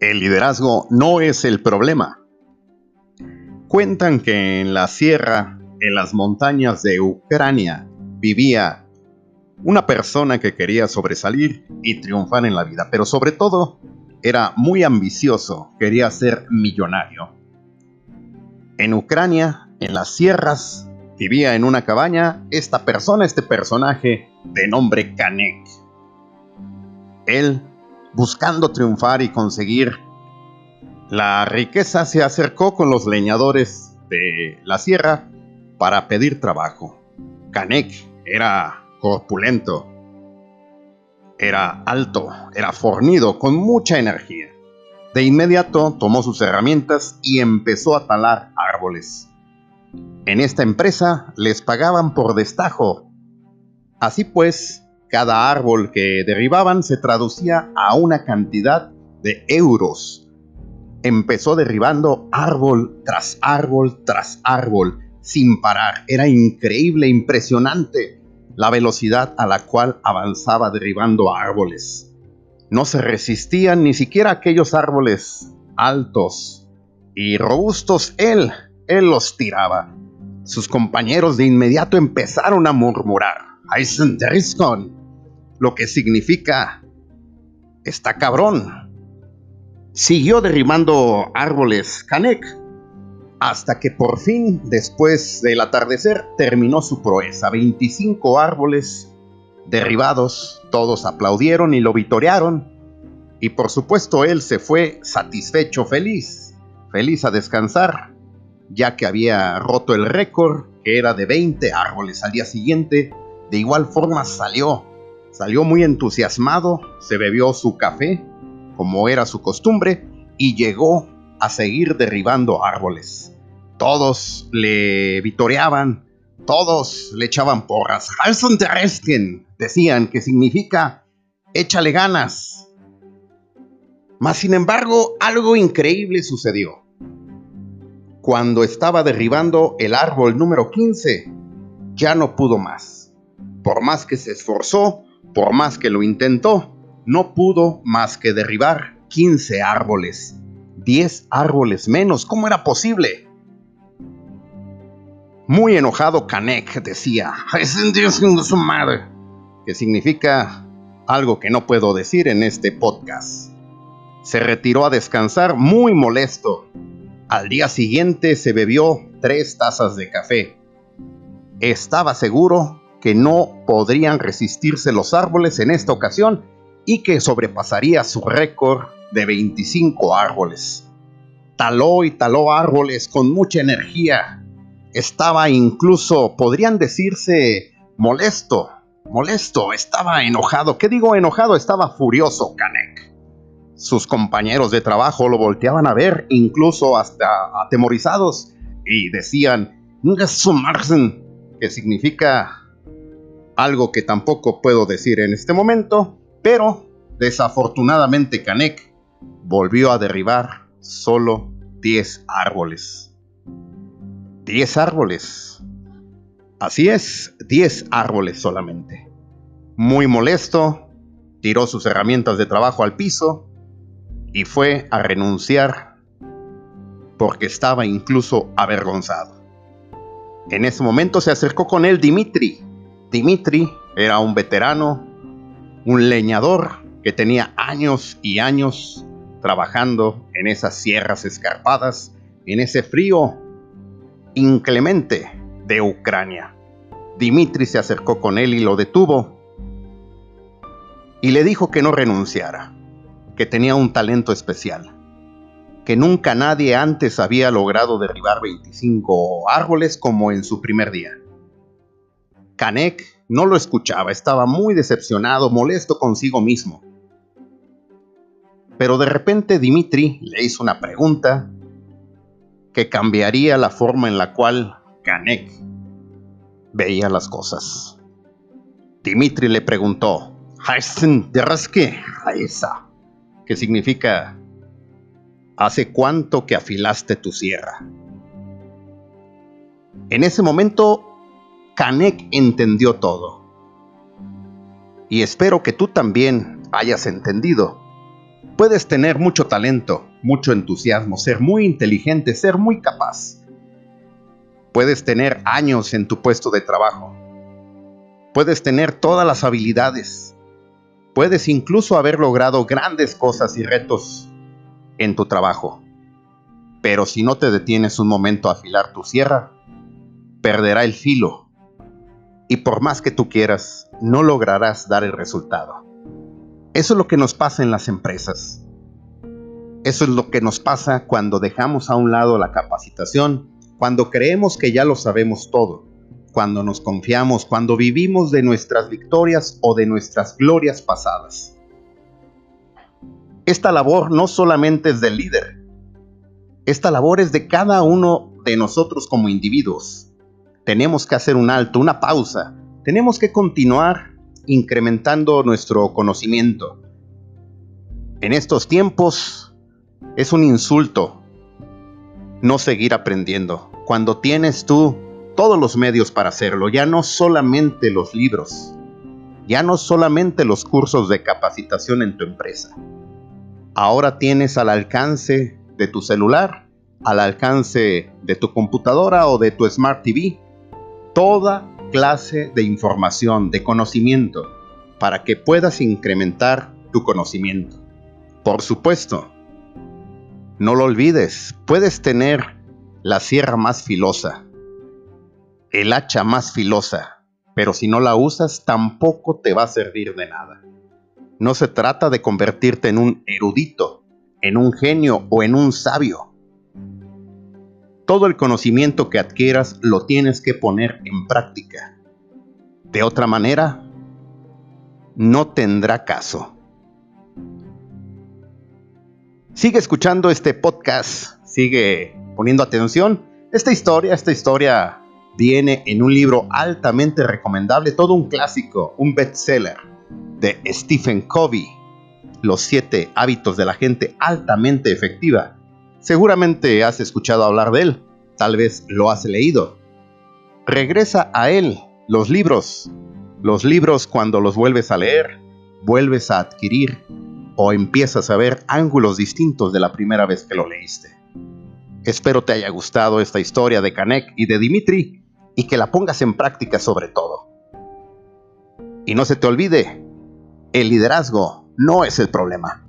El liderazgo no es el problema. Cuentan que en la sierra, en las montañas de Ucrania, vivía una persona que quería sobresalir y triunfar en la vida, pero sobre todo era muy ambicioso, quería ser millonario. En Ucrania, en las sierras, vivía en una cabaña esta persona, este personaje de nombre Kanek. Él buscando triunfar y conseguir la riqueza, se acercó con los leñadores de la sierra para pedir trabajo. Canek era corpulento, era alto, era fornido, con mucha energía. De inmediato tomó sus herramientas y empezó a talar árboles. En esta empresa les pagaban por destajo. Así pues, cada árbol que derribaban se traducía a una cantidad de euros. Empezó derribando árbol tras árbol tras árbol, sin parar. Era increíble, impresionante la velocidad a la cual avanzaba derribando árboles. No se resistían ni siquiera aquellos árboles altos y robustos. Él, él los tiraba. Sus compañeros de inmediato empezaron a murmurar. Lo que significa está cabrón. Siguió derribando árboles Canek hasta que por fin, después del atardecer, terminó su proeza. 25 árboles derribados, todos aplaudieron y lo vitorearon. Y por supuesto él se fue satisfecho, feliz, feliz a descansar, ya que había roto el récord, que era de 20 árboles al día siguiente. De igual forma salió Salió muy entusiasmado, se bebió su café, como era su costumbre, y llegó a seguir derribando árboles. Todos le vitoreaban, todos le echaban porras. Halson Terresken decían que significa échale ganas. Mas sin embargo, algo increíble sucedió. Cuando estaba derribando el árbol número 15, ya no pudo más. Por más que se esforzó, por más que lo intentó, no pudo más que derribar 15 árboles. 10 árboles menos, ¿cómo era posible? Muy enojado, Kanek decía, es Dios su madre, que significa algo que no puedo decir en este podcast. Se retiró a descansar muy molesto. Al día siguiente se bebió tres tazas de café. Estaba seguro que no podrían resistirse los árboles en esta ocasión y que sobrepasaría su récord de 25 árboles. Taló y taló árboles con mucha energía. Estaba incluso, podrían decirse, molesto, molesto, estaba enojado. ¿Qué digo enojado? Estaba furioso, Kanek. Sus compañeros de trabajo lo volteaban a ver, incluso hasta atemorizados, y decían, que significa algo que tampoco puedo decir en este momento, pero desafortunadamente Canek volvió a derribar solo 10 árboles. 10 árboles. Así es, 10 árboles solamente. Muy molesto, tiró sus herramientas de trabajo al piso y fue a renunciar porque estaba incluso avergonzado. En ese momento se acercó con él Dimitri, Dimitri era un veterano, un leñador que tenía años y años trabajando en esas sierras escarpadas, en ese frío inclemente de Ucrania. Dimitri se acercó con él y lo detuvo y le dijo que no renunciara, que tenía un talento especial, que nunca nadie antes había logrado derribar 25 árboles como en su primer día. Kanek no lo escuchaba, estaba muy decepcionado, molesto consigo mismo. Pero de repente Dimitri le hizo una pregunta que cambiaría la forma en la cual Kanek veía las cosas. Dimitri le preguntó, que significa, ¿hace cuánto que afilaste tu sierra? En ese momento Kanek entendió todo. Y espero que tú también hayas entendido Puedes tener mucho talento, mucho entusiasmo, ser muy inteligente, ser muy capaz. Puedes tener años en tu puesto de trabajo. Puedes tener todas las habilidades. Puedes incluso haber logrado grandes cosas y retos en tu trabajo. Pero si no te detienes un momento a afilar tu sierra, perderá el filo. Y por más que tú quieras, no lograrás dar el resultado. Eso es lo que nos pasa en las empresas. Eso es lo que nos pasa cuando dejamos a un lado la capacitación, cuando creemos que ya lo sabemos todo, cuando nos confiamos, cuando vivimos de nuestras victorias o de nuestras glorias pasadas. Esta labor no solamente es del líder, esta labor es de cada uno de nosotros como individuos. Tenemos que hacer un alto, una pausa, tenemos que continuar incrementando nuestro conocimiento. En estos tiempos es un insulto no seguir aprendiendo, cuando tienes tú todos los medios para hacerlo, ya no solamente los libros, ya no solamente los cursos de capacitación en tu empresa. Ahora tienes al alcance de tu celular, al alcance de tu computadora o de tu Smart TV, toda clase de información, de conocimiento, para que puedas incrementar tu conocimiento. Por supuesto, no lo olvides, puedes tener la sierra más filosa, el hacha más filosa, pero si no la usas tampoco te va a servir de nada. No se trata de convertirte en un erudito, en un genio o en un sabio. Todo el conocimiento que adquieras lo tienes que poner en práctica. De otra manera, no tendrá caso. Sigue escuchando este podcast, sigue poniendo atención. Esta historia, esta historia viene en un libro altamente recomendable, todo un clásico, un bestseller de Stephen Covey, Los siete hábitos de la gente altamente efectiva. Seguramente has escuchado hablar de él, tal vez lo has leído. Regresa a él, los libros. Los libros cuando los vuelves a leer, vuelves a adquirir o empiezas a ver ángulos distintos de la primera vez que lo leíste. Espero te haya gustado esta historia de Kanek y de Dimitri y que la pongas en práctica sobre todo. Y no se te olvide, el liderazgo no es el problema.